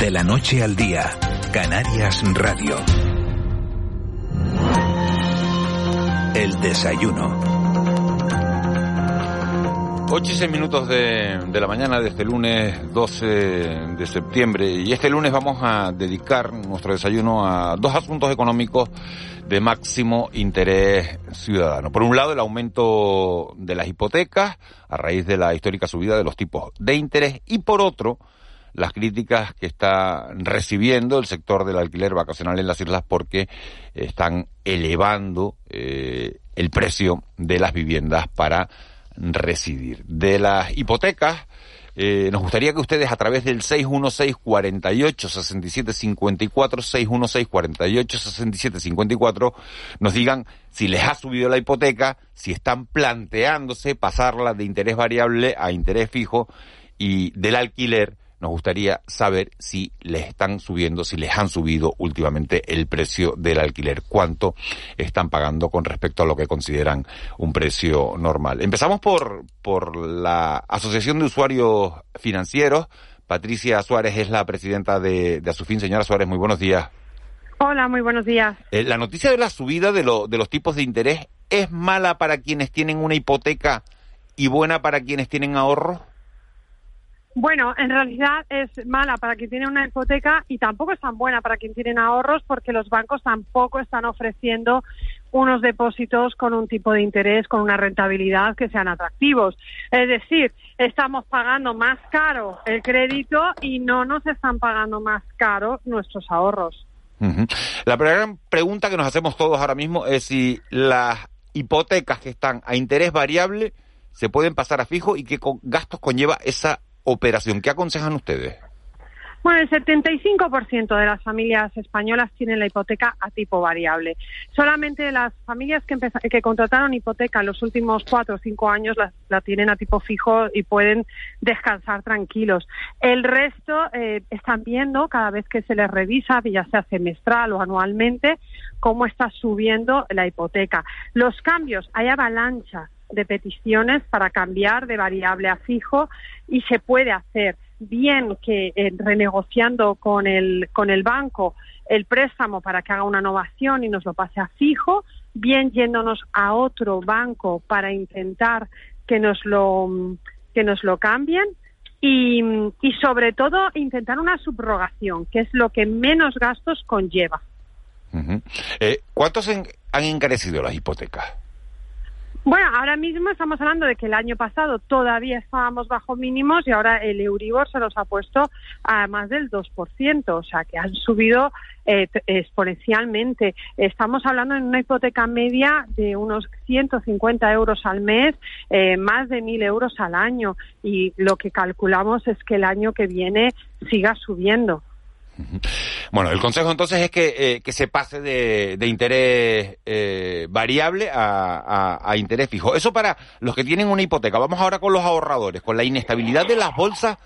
De la noche al día, Canarias Radio. El desayuno. 8 y 6 minutos de, de, la mañana de este lunes 12 de septiembre y este lunes vamos a dedicar nuestro desayuno a dos asuntos económicos de máximo interés ciudadano. Por un lado, el aumento de las hipotecas a raíz de la histórica subida de los tipos de interés y por otro, las críticas que está recibiendo el sector del alquiler vacacional en las islas porque están elevando eh, el precio de las viviendas para residir. De las hipotecas, eh, nos gustaría que ustedes a través del 616 48 67 54 616 48 67 54 nos digan si les ha subido la hipoteca, si están planteándose pasarla de interés variable a interés fijo y del alquiler nos gustaría saber si les están subiendo, si les han subido últimamente el precio del alquiler, cuánto están pagando con respecto a lo que consideran un precio normal. Empezamos por, por la Asociación de Usuarios Financieros. Patricia Suárez es la presidenta de, de Asufin. Señora Suárez, muy buenos días. Hola, muy buenos días. Eh, la noticia de la subida de, lo, de los tipos de interés es mala para quienes tienen una hipoteca y buena para quienes tienen ahorros. Bueno, en realidad es mala para quien tiene una hipoteca y tampoco es tan buena para quien tiene ahorros porque los bancos tampoco están ofreciendo unos depósitos con un tipo de interés, con una rentabilidad que sean atractivos. Es decir, estamos pagando más caro el crédito y no nos están pagando más caro nuestros ahorros. La primera pregunta que nos hacemos todos ahora mismo es si las hipotecas que están a interés variable se pueden pasar a fijo y qué gastos conlleva esa operación. ¿Qué aconsejan ustedes? Bueno, el 75% de las familias españolas tienen la hipoteca a tipo variable. Solamente las familias que, que contrataron hipoteca en los últimos cuatro o cinco años la, tienen a tipo fijo y pueden descansar tranquilos. El resto eh, están viendo cada vez que se les revisa, ya sea semestral o anualmente, cómo está subiendo la hipoteca. Los cambios, hay avalancha de peticiones para cambiar de variable a fijo y se puede hacer bien que eh, renegociando con el, con el banco el préstamo para que haga una innovación y nos lo pase a fijo, bien yéndonos a otro banco para intentar que nos lo, que nos lo cambien y, y sobre todo intentar una subrogación, que es lo que menos gastos conlleva. eh, ¿Cuántos han encarecido las hipotecas? Bueno, ahora mismo estamos hablando de que el año pasado todavía estábamos bajo mínimos y ahora el Euribor se nos ha puesto a más del 2%, o sea que han subido eh, exponencialmente. Estamos hablando en una hipoteca media de unos 150 euros al mes, eh, más de 1.000 euros al año y lo que calculamos es que el año que viene siga subiendo. Bueno, el consejo entonces es que, eh, que se pase de, de interés eh, variable a, a, interés fijo. Eso para los que tienen una hipoteca. Vamos ahora con los ahorradores, con la inestabilidad de las bolsas.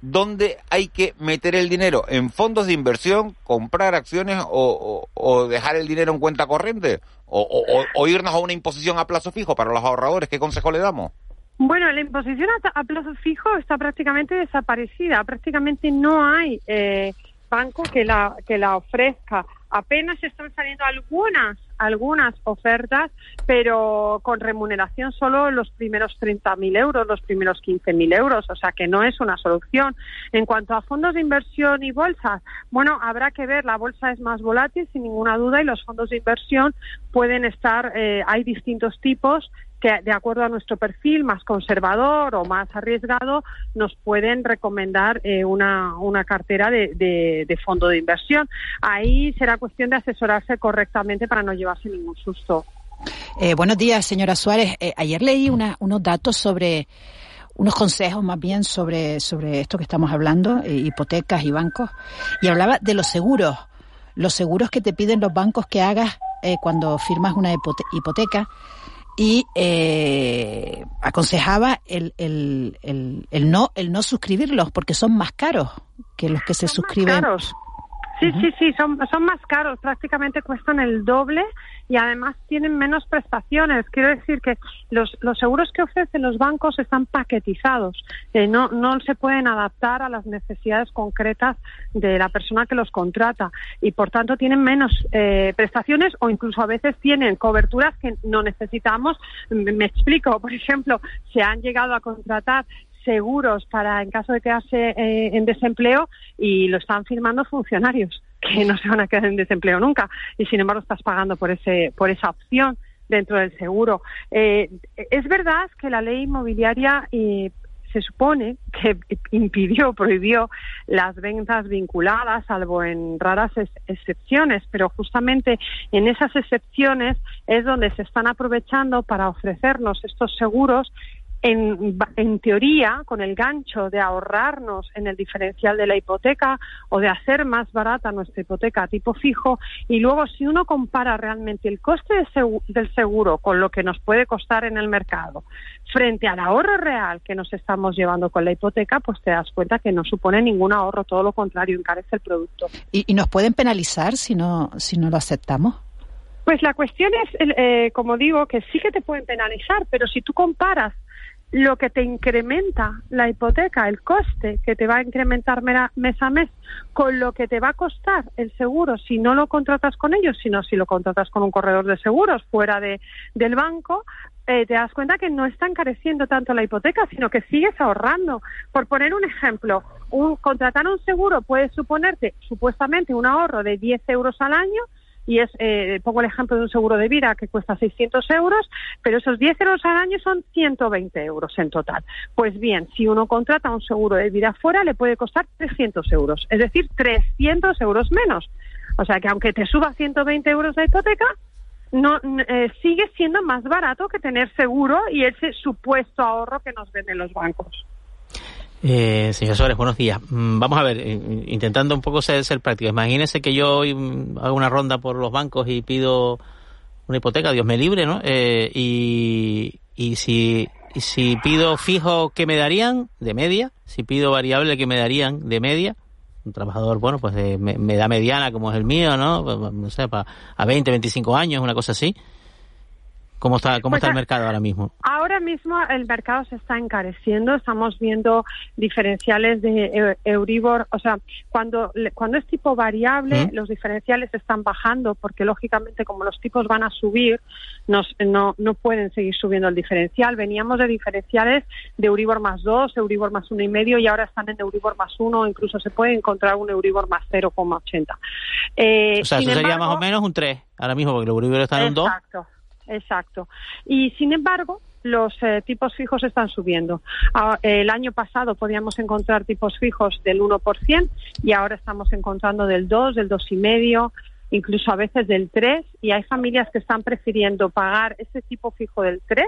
¿Dónde hay que meter el dinero? ¿En fondos de inversión, comprar acciones o, o, dejar el dinero en cuenta corriente? O, o, irnos a una imposición a plazo fijo para los ahorradores? ¿Qué consejo le damos? Bueno, la imposición a, plazo fijo está prácticamente desaparecida. Prácticamente no hay eh, banco que la, que la ofrezca. Apenas están saliendo algunas, algunas ofertas, pero con remuneración solo los primeros 30.000 euros, los primeros 15.000 euros, o sea que no es una solución. En cuanto a fondos de inversión y bolsas, bueno, habrá que ver, la bolsa es más volátil sin ninguna duda y los fondos de inversión pueden estar, eh, hay distintos tipos que de acuerdo a nuestro perfil más conservador o más arriesgado nos pueden recomendar eh, una, una cartera de, de, fondo de inversión. Ahí será cuestión de asesorarse correctamente para no llevarse ningún susto. Eh, buenos días, señora Suárez. Eh, ayer leí una, unos datos sobre unos consejos más bien sobre, sobre esto que estamos hablando, eh, hipotecas y bancos, y hablaba de los seguros, los seguros que te piden los bancos que hagas eh, cuando firmas una hipoteca y eh, aconsejaba el, el, el, el, no el no suscribirlos porque son más caros que los que se suscriben. Sí, sí, sí, son, son más caros, prácticamente cuestan el doble y además tienen menos prestaciones. Quiero decir que los, los seguros que ofrecen los bancos están paquetizados, eh, no, no se pueden adaptar a las necesidades concretas de la persona que los contrata y por tanto tienen menos eh, prestaciones o incluso a veces tienen coberturas que no necesitamos. Me explico, por ejemplo, se han llegado a contratar seguros para en caso de quedarse eh, en desempleo y lo están firmando funcionarios que no se van a quedar en desempleo nunca y sin embargo estás pagando por ese por esa opción dentro del seguro. Eh, es verdad que la ley inmobiliaria eh, se supone que impidió, prohibió las ventas vinculadas, salvo en raras excepciones, pero justamente en esas excepciones es donde se están aprovechando para ofrecernos estos seguros en, en, teoría, con el gancho de ahorrarnos en el diferencial de la hipoteca o de hacer más barata nuestra hipoteca a tipo fijo, y luego si uno compara realmente el coste del seguro con lo que nos puede costar en el mercado frente al ahorro real que nos estamos llevando con la hipoteca, pues te das cuenta que no supone ningún ahorro, todo lo contrario, encarece el producto. ¿Y, y nos pueden penalizar si no, si no lo aceptamos? Pues la cuestión es, eh, como digo, que sí que te pueden penalizar, pero si tú comparas lo que te incrementa la hipoteca, el coste que te va a incrementar mes a mes, con lo que te va a costar el seguro si no lo contratas con ellos, sino si lo contratas con un corredor de seguros fuera de, del banco, eh, te das cuenta que no está encareciendo tanto la hipoteca, sino que sigues ahorrando. Por poner un ejemplo, un, contratar un seguro puede suponerte supuestamente un ahorro de 10 euros al año, y es, eh, pongo el ejemplo de un seguro de vida que cuesta 600 euros, pero esos 10 euros al año son 120 euros en total. Pues bien, si uno contrata un seguro de vida fuera, le puede costar 300 euros, es decir, 300 euros menos. O sea que aunque te suba 120 euros la hipoteca, no eh, sigue siendo más barato que tener seguro y ese supuesto ahorro que nos venden los bancos. Eh, señor Suárez, buenos días. Mm, vamos a ver, eh, intentando un poco ser, ser práctico. Imagínese que yo mm, hago una ronda por los bancos y pido una hipoteca, Dios me libre, ¿no? Eh, y, y si, si pido fijo, ¿qué me darían? De media. Si pido variable, ¿qué me darían? De media. Un trabajador, bueno, pues de, me, da mediana como es el mío, ¿no? Pues, no sé, para, a 20, 25 años, una cosa así. ¿Cómo está, cómo está el pues, mercado ahora mismo? Ahora mismo el mercado se está encareciendo, estamos viendo diferenciales de Euribor, o sea, cuando, cuando es tipo variable, los diferenciales están bajando porque lógicamente como los tipos van a subir, nos, no, no pueden seguir subiendo el diferencial. Veníamos de diferenciales de Euribor más 2, Euribor más uno y medio y ahora están en Euribor más 1, incluso se puede encontrar un Euribor más 0,80. Eh, o sea, eso sería más o menos un 3 ahora mismo porque el Euribor está en un 2. Exacto. Exacto. Y sin embargo, los eh, tipos fijos están subiendo. Ah, el año pasado podíamos encontrar tipos fijos del 1% y ahora estamos encontrando del 2, del 2,5%, incluso a veces del 3%. Y hay familias que están prefiriendo pagar ese tipo fijo del 3%,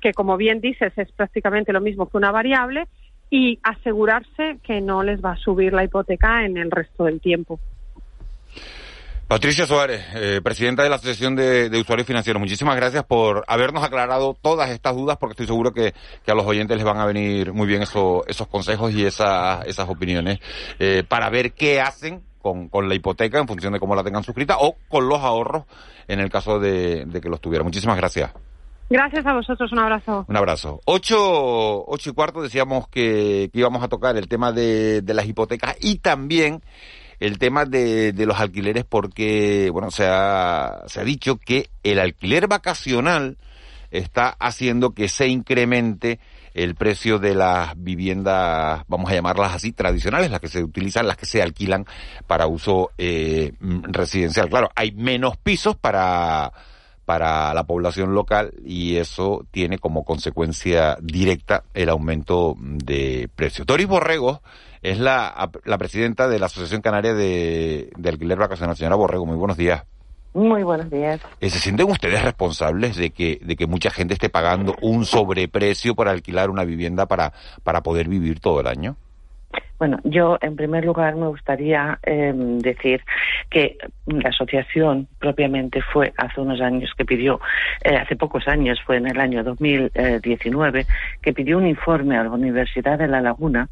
que como bien dices es prácticamente lo mismo que una variable, y asegurarse que no les va a subir la hipoteca en el resto del tiempo. Patricia Suárez, eh, presidenta de la Asociación de, Usuarios Financieros, muchísimas gracias por habernos aclarado todas estas dudas, porque estoy seguro que, a los oyentes les van a venir muy bien eso, esos consejos y esa, esas opiniones eh, para ver qué hacen con, con, la hipoteca en función de cómo la tengan suscrita o con los ahorros en el caso de, que los tuvieran. Muchísimas gracias. Gracias a vosotros, un abrazo. Un abrazo. Ocho, ocho y cuarto decíamos que, que íbamos a tocar el tema de, de las hipotecas y también el tema de, de los alquileres porque, bueno, se ha, se ha dicho que el alquiler vacacional está haciendo que se incremente el precio de las viviendas, vamos a llamarlas así, tradicionales, las que se utilizan, las que se alquilan para uso eh, residencial. Claro, hay menos pisos para, para la población local y eso tiene como consecuencia directa el aumento de precios. Doris Borrego es la, la presidenta de la Asociación Canaria de, Alquiler Vacacional. Señora Borrego, muy buenos días. Muy buenos días. ¿Se sienten ustedes responsables de que, de que mucha gente esté pagando un sobreprecio por alquilar una vivienda para, para poder vivir todo el año? Bueno, yo en primer lugar me gustaría eh, decir que la asociación propiamente fue hace unos años que pidió, eh, hace pocos años, fue en el año 2019, que pidió un informe a la Universidad de La Laguna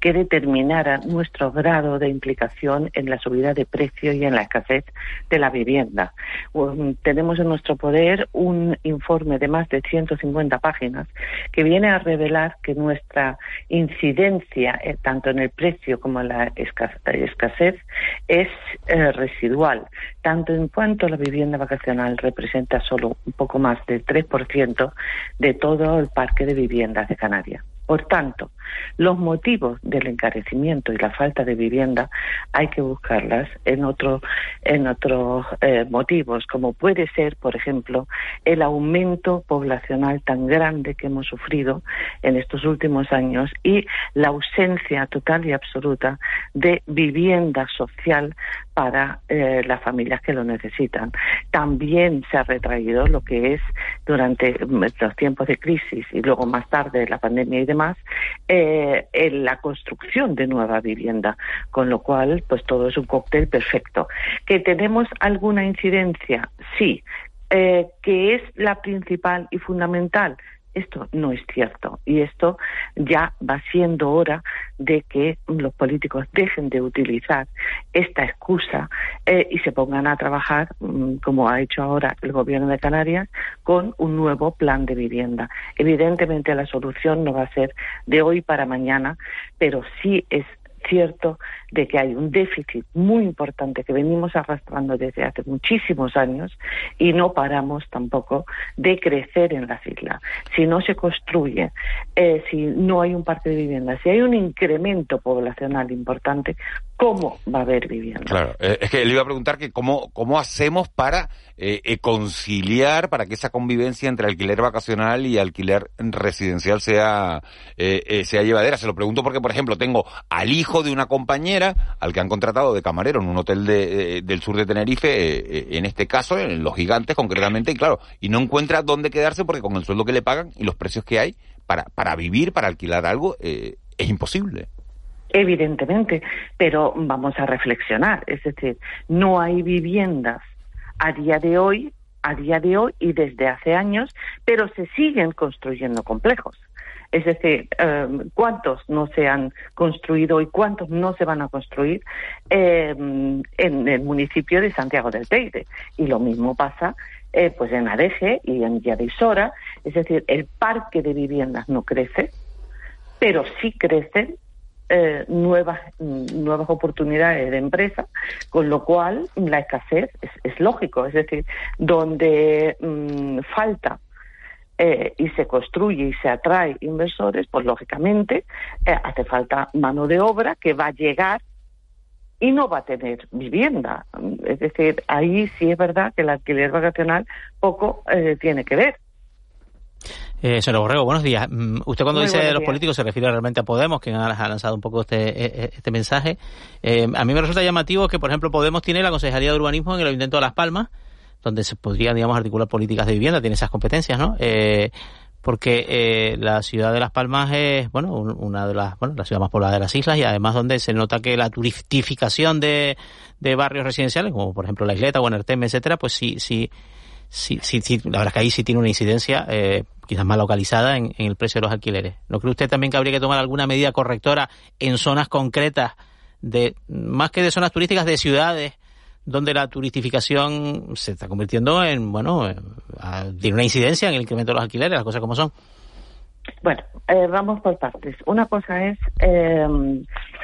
que determinara nuestro grado de implicación en la subida de precio y en la escasez de la vivienda. Um, tenemos en nuestro poder un informe de más de 150 páginas que viene a revelar que nuestra incidencia, eh, tanto en el precio como la escasez es eh, residual, tanto en cuanto la vivienda vacacional representa solo un poco más del 3% de todo el parque de viviendas de Canarias. Por tanto, los motivos del encarecimiento y la falta de vivienda hay que buscarlas en, otro, en otros eh, motivos, como puede ser, por ejemplo, el aumento poblacional tan grande que hemos sufrido en estos últimos años y la ausencia total y absoluta de vivienda social para eh, las familias que lo necesitan. También se ha retraído lo que es durante los tiempos de crisis y luego más tarde la pandemia y demás, eh, en la construcción de nueva vivienda, con lo cual, pues todo es un cóctel perfecto. ¿Que tenemos alguna incidencia? Sí. Eh, ¿Que es la principal y fundamental? Esto no es cierto y esto ya va siendo hora de que los políticos dejen de utilizar esta excusa eh, y se pongan a trabajar, mm, como ha hecho ahora el Gobierno de Canarias, con un nuevo plan de vivienda. Evidentemente la solución no va a ser de hoy para mañana, pero sí es cierto de que hay un déficit muy importante que venimos arrastrando desde hace muchísimos años y no paramos tampoco de crecer en las islas. Si no se construye, eh, si no hay un parque de vivienda, si hay un incremento poblacional importante, ¿cómo va a haber vivienda? Claro, eh, es que le iba a preguntar que cómo, cómo hacemos para eh, conciliar, para que esa convivencia entre alquiler vacacional y alquiler residencial sea, sea llevadera. Se lo pregunto porque, por ejemplo, tengo al hijo de una compañera al que han contratado de camarero en un hotel de, del sur de Tenerife, eh, eh, en este caso, en Los Gigantes concretamente, y claro, y no encuentra dónde quedarse porque con el sueldo que le pagan y los precios que hay para, para vivir, para alquilar algo, eh, es imposible. Evidentemente, pero vamos a reflexionar, es decir, no hay viviendas a día de hoy, a día de hoy y desde hace años, pero se siguen construyendo complejos. Es decir, em, cuántos no se han construido y cuántos no se van a construir em, en el municipio de Santiago del Teide. Y lo mismo pasa eh, pues en Adeje y en Yarisora. Es decir, el parque de viviendas no crece, pero sí crecen eh, nuevas, nuevas oportunidades de empresa, con lo cual la escasez es, lógico, es decir, donde mm, falta eh, y se construye y se atrae inversores, pues lógicamente eh, hace falta mano de obra que va a llegar y no va a tener vivienda. Es decir, ahí sí es verdad que el alquiler vacacional poco eh, tiene que ver. Eh, señor Borrego, buenos días. Mm, usted cuando dice de los políticos se refiere realmente a Podemos, que ha lanzado un poco este, este mensaje. a mí me resulta llamativo que, por ejemplo, Podemos tiene la Consejería de Urbanismo en el Ayuntamiento de Las Palmas, donde se podría, digamos, articular políticas de vivienda, tiene esas competencias, ¿no? Eh, porque eh, la ciudad de Las Palmas es, bueno, una de las, bueno, la ciudad más poblada de las islas y además donde se nota que la turistificación de, de barrios residenciales, como por ejemplo la Isleta o etcétera, pues sí, sí, sí, sí, sí, la verdad es que ahí sí tiene una incidencia, eh, quizás más localizada en, en el precio de los alquileres. ¿No cree usted también que habría que tomar alguna medida correctora en zonas concretas de, más que de zonas turísticas, de ciudades, donde la turistificación se está convirtiendo en, bueno, tiene una incidencia en el incremento de los alquileres, las cosas como son. Bueno, eh, vamos por partes. Una cosa es eh,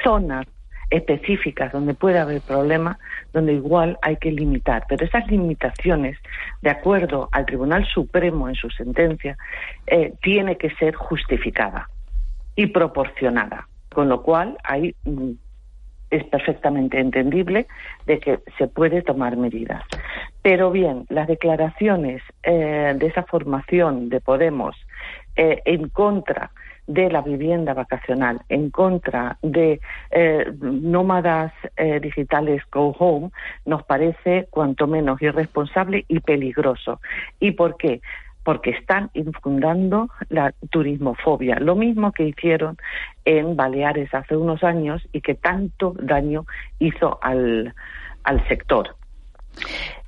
zonas específicas donde puede haber problemas, donde igual hay que limitar. Pero esas limitaciones, de acuerdo al Tribunal Supremo en su sentencia, eh, tiene que ser justificada y proporcionada. Con lo cual hay mm, es perfectamente entendible de que se puede tomar medidas. Pero bien, las declaraciones eh, de esa formación de Podemos eh, en contra de la vivienda vacacional, en contra de eh, nómadas eh, digitales Go Home nos parece cuanto menos irresponsable y peligroso. ¿Y por qué? porque están infundando la turismofobia, lo mismo que hicieron en Baleares hace unos años y que tanto daño hizo al, al sector.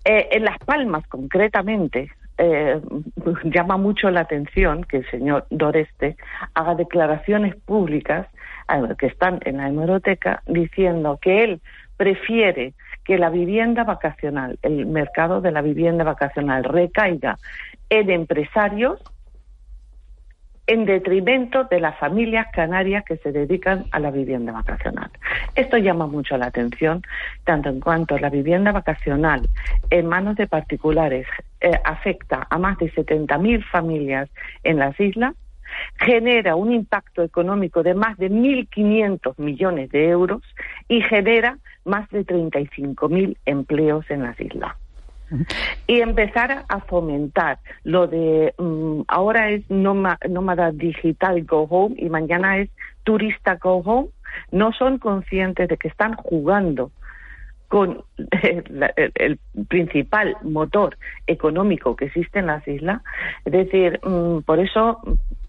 Eh, en Las Palmas, concretamente, eh, llama mucho la atención que el señor Doreste haga declaraciones públicas que están en la hemeroteca diciendo que él prefiere que la vivienda vacacional, el mercado de la vivienda vacacional recaiga en empresarios en detrimento de las familias canarias que se dedican a la vivienda vacacional. Esto llama mucho la atención, tanto en cuanto la vivienda vacacional en manos de particulares eh, afecta a más de 70.000 familias en las islas, genera un impacto económico de más de 1.500 millones de euros y genera más de 35.000 empleos en las islas. Y empezar a fomentar lo de mm, ahora es nómada digital go home y mañana es turista go home, no son conscientes de que están jugando con el, principal motor económico que existe en las islas. Es decir, mm, por eso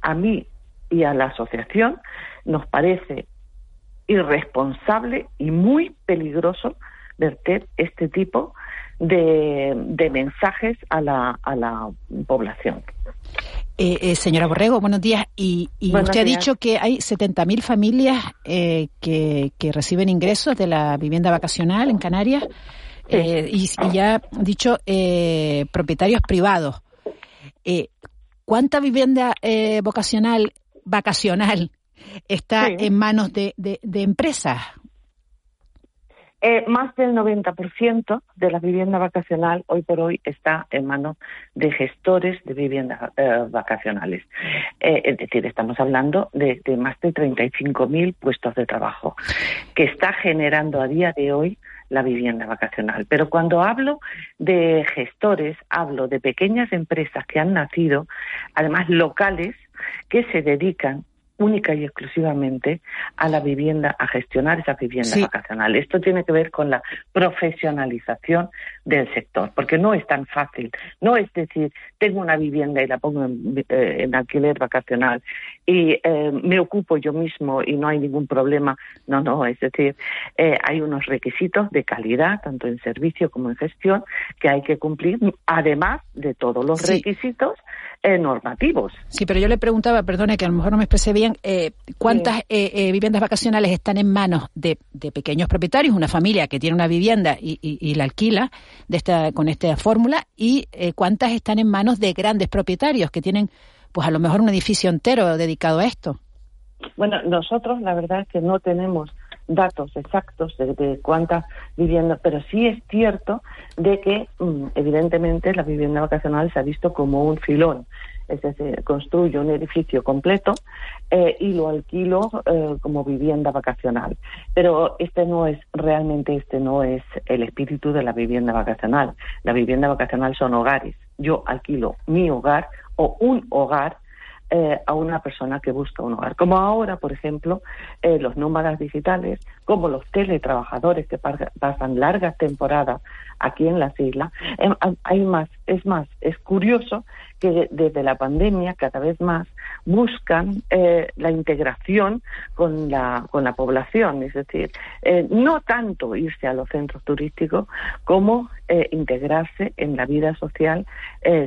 a mí y a la asociación nos parece irresponsable y muy peligroso verter este tipo de, mensajes a la población. Eh, eh, señora Borrego, buenos días. Y, usted ha dicho que hay 70.000 familias eh, que, que, reciben ingresos de la vivienda vacacional en Canarias y, ya ha dicho propietarios privados. ¿Cuánta vivienda vocacional vacacional está en manos de, de, de empresas? Eh, más del 90% de la vivienda vacacional hoy por hoy está en manos de gestores de viviendas eh, vacacionales. Eh, es decir, estamos hablando de, de más de 35.000 puestos de trabajo que está generando a día de hoy la vivienda vacacional. Pero cuando hablo de gestores, hablo de pequeñas empresas que han nacido, además locales, que se dedican única y exclusivamente a la vivienda, a gestionar esa vivienda vacacional. Esto tiene que ver con la profesionalización del sector, porque no es tan fácil. No es decir, tengo una vivienda y la pongo en, eh, alquiler vacacional y eh, me ocupo yo mismo y no hay ningún problema. No, no, es decir, eh, hay unos requisitos de calidad, tanto en servicio como en gestión, que hay que cumplir, además de todos los requisitos normativos. Sí, pero yo le preguntaba, perdone que a lo mejor no me expresé bien, ¿cuántas viviendas vacacionales están en manos de, pequeños propietarios, una familia que tiene una vivienda y, y la alquila? de esta, con esta fórmula y eh, cuántas están en manos de grandes propietarios que tienen, pues a lo mejor un edificio entero dedicado a esto. Bueno, nosotros la verdad es que no tenemos datos exactos de, cuántas viviendas, pero sí es cierto de que mm, evidentemente la vivienda vacacional se ha visto como un filón es decir, construyo un edificio completo eh, y lo alquilo eh, como vivienda vacacional. Pero este no es, realmente este no es el espíritu de la vivienda vacacional. La vivienda vacacional son hogares. Yo alquilo mi hogar o un hogar eh, a una persona que busca un hogar. Como ahora, por ejemplo, los nómadas digitales, como los teletrabajadores que pasan largas temporadas aquí en las islas. Hay más, es más, es curioso que desde la pandemia cada vez más buscan eh, la integración con la, con la población, es decir, eh, no tanto irse a los centros turísticos como eh, integrarse en la vida social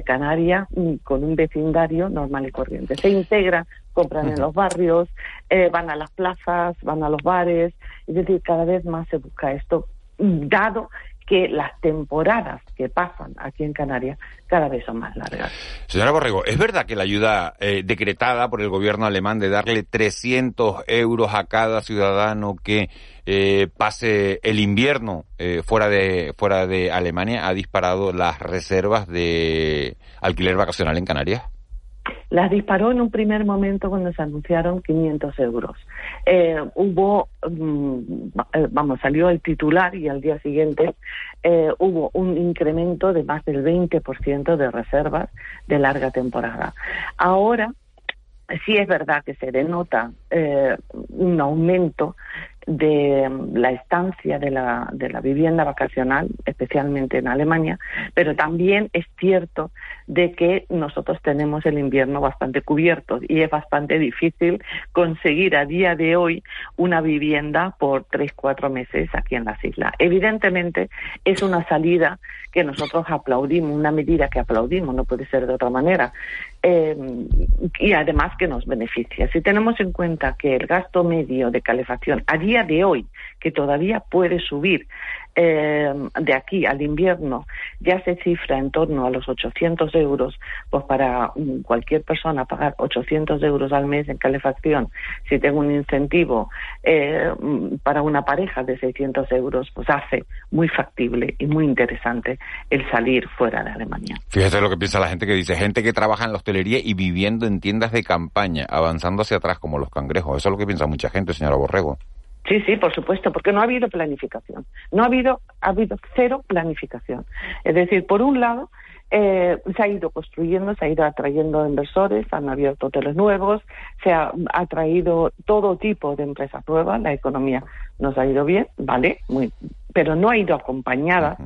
canaria mm, con un vecindario normal y corriente. Se integran compran en los barrios, van a las plazas, van a los bares, es decir, cada vez más se busca esto, dado que las temporadas que pasan aquí en Canarias cada vez son más largas. Señora Borrego, ¿es verdad que la ayuda eh, decretada por el gobierno alemán de darle 300 euros a cada ciudadano que eh, pase el invierno eh, fuera de fuera de Alemania ha disparado las reservas de alquiler vacacional en Canarias? Las disparó en un primer momento cuando se anunciaron 500 euros. Eh, hubo, mm, eh, vamos, salió el titular y al día siguiente eh, hubo un incremento de más del 20% de reservas de larga temporada. Ahora, sí es verdad que se denota un aumento de mm, la estancia de la, de la vivienda vacacional, especialmente en Alemania, pero también es cierto de que nosotros tenemos el invierno bastante cubierto y es bastante difícil conseguir a día de hoy una vivienda por tres, cuatro meses aquí en las islas. Evidentemente es una salida que nosotros aplaudimos, una medida que aplaudimos, no puede ser de otra manera. Eh, y además que nos beneficia. Si tenemos en cuenta que el gasto medio de calefacción a día de hoy, que todavía puede subir eh, de aquí al invierno, ya se cifra en torno a los 800 euros, pues para mm, cualquier persona pagar 800 euros al mes en calefacción, si tengo un incentivo eh, mm, para una pareja de 600 euros, pues hace muy factible y muy interesante el salir fuera de Alemania. Fíjese lo que piensa la gente que dice, gente que trabaja en la hostelería y viviendo en tiendas de campaña, avanzando hacia atrás como los cangrejos. Eso es lo que piensa mucha gente, señora Borrego. Sí, sí, por supuesto, porque no ha habido planificación. No ha habido, ha habido cero planificación. Es decir, por un lado, eh, se ha ido construyendo, se ha ido atrayendo inversores, han abierto hoteles nuevos, se ha atraído todo tipo de empresas nuevas, la economía nos ha ido bien, vale, muy, pero no ha ido acompañada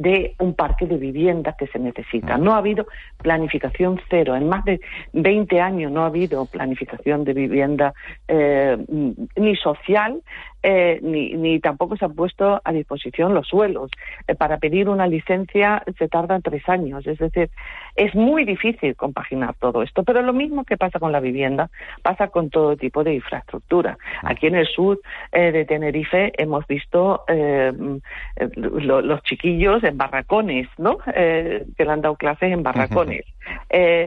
de un parque de viviendas que se necesita. No ha habido planificación cero. En más de 20 años no ha habido planificación de vivienda eh, ni social eh, ni, ni, tampoco se han puesto a disposición los suelos. Eh, para pedir una licencia se tardan tres años. Es decir, es muy difícil compaginar todo esto. Pero lo mismo que pasa con la vivienda, pasa con todo tipo de infraestructura. Aquí en el sur eh, de Tenerife hemos visto los chiquillos en barracones, ¿no? que le han dado clases en barracones.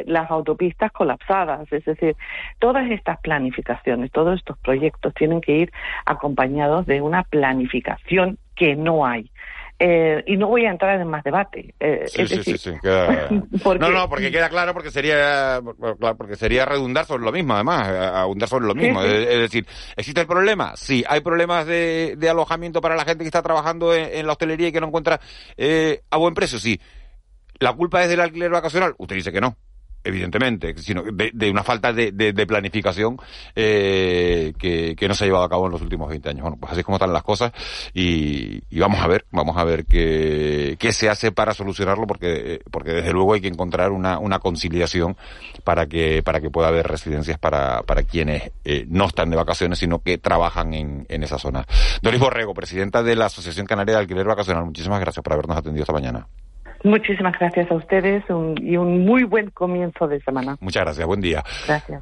las autopistas colapsadas. Es decir, todas estas planificaciones, todos estos proyectos tienen que ir acompañados acompañados de una planificación que no hay. Eh, y no voy a entrar en más debate. Eh, sí, sí, sí, sí, No, no, porque queda claro, porque sería, porque sería redundar sobre lo mismo, además, abundar sobre lo mismo. Es, decir, ¿existe el problema? Sí. ¿Hay problemas de, de alojamiento para la gente que está trabajando en, la hostelería y que no encuentra eh, a buen precio? Sí. ¿La culpa es del alquiler vacacional? Usted dice que no evidentemente, sino de, una falta de, planificación eh, que, no se ha llevado a cabo en los últimos 20 años. Bueno, pues así es como están las cosas y, vamos a ver, vamos a ver qué, qué se hace para solucionarlo porque, porque desde luego hay que encontrar una, una conciliación para que, para que pueda haber residencias para, para quienes eh, no están de vacaciones, sino que trabajan en, en esa zona. Doris Borrego, presidenta de la Asociación Canaria de Alquiler Vacacional, muchísimas gracias por habernos atendido esta mañana. Muchísimas gracias a ustedes y un muy buen comienzo de semana. Muchas gracias, buen día. Gracias.